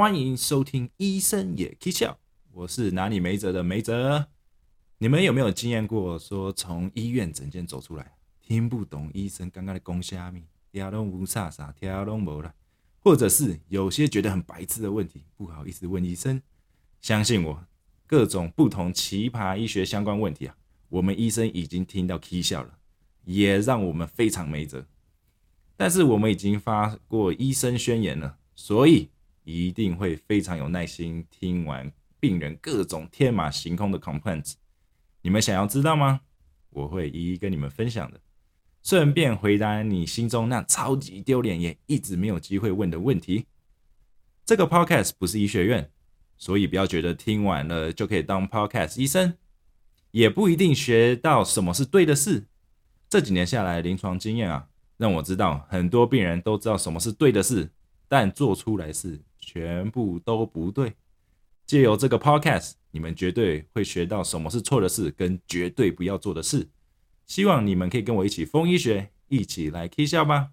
欢迎收听《医生也可笑》，我是哪里没辙的没辙。你们有没有经验过，说从医院诊间走出来，听不懂医生刚刚的公虾米，听拢无啥啥，听拢无了，或者是有些觉得很白痴的问题，不好意思问医生。相信我，各种不同奇葩医学相关问题啊，我们医生已经听到 K 笑了，也让我们非常没辙。但是我们已经发过医生宣言了，所以一定会非常有耐心听完病人各种天马行空的 complaints。你们想要知道吗？我会一一跟你们分享的，顺便回答你心中那超级丢脸也一直没有机会问的问题。这个 podcast 不是医学院。所以不要觉得听完了就可以当 podcast 医生，也不一定学到什么是对的事。这几年下来，临床经验啊，让我知道很多病人都知道什么是对的事，但做出来是全部都不对。借由这个 podcast，你们绝对会学到什么是错的事，跟绝对不要做的事。希望你们可以跟我一起疯医学，一起来 K 笑吧。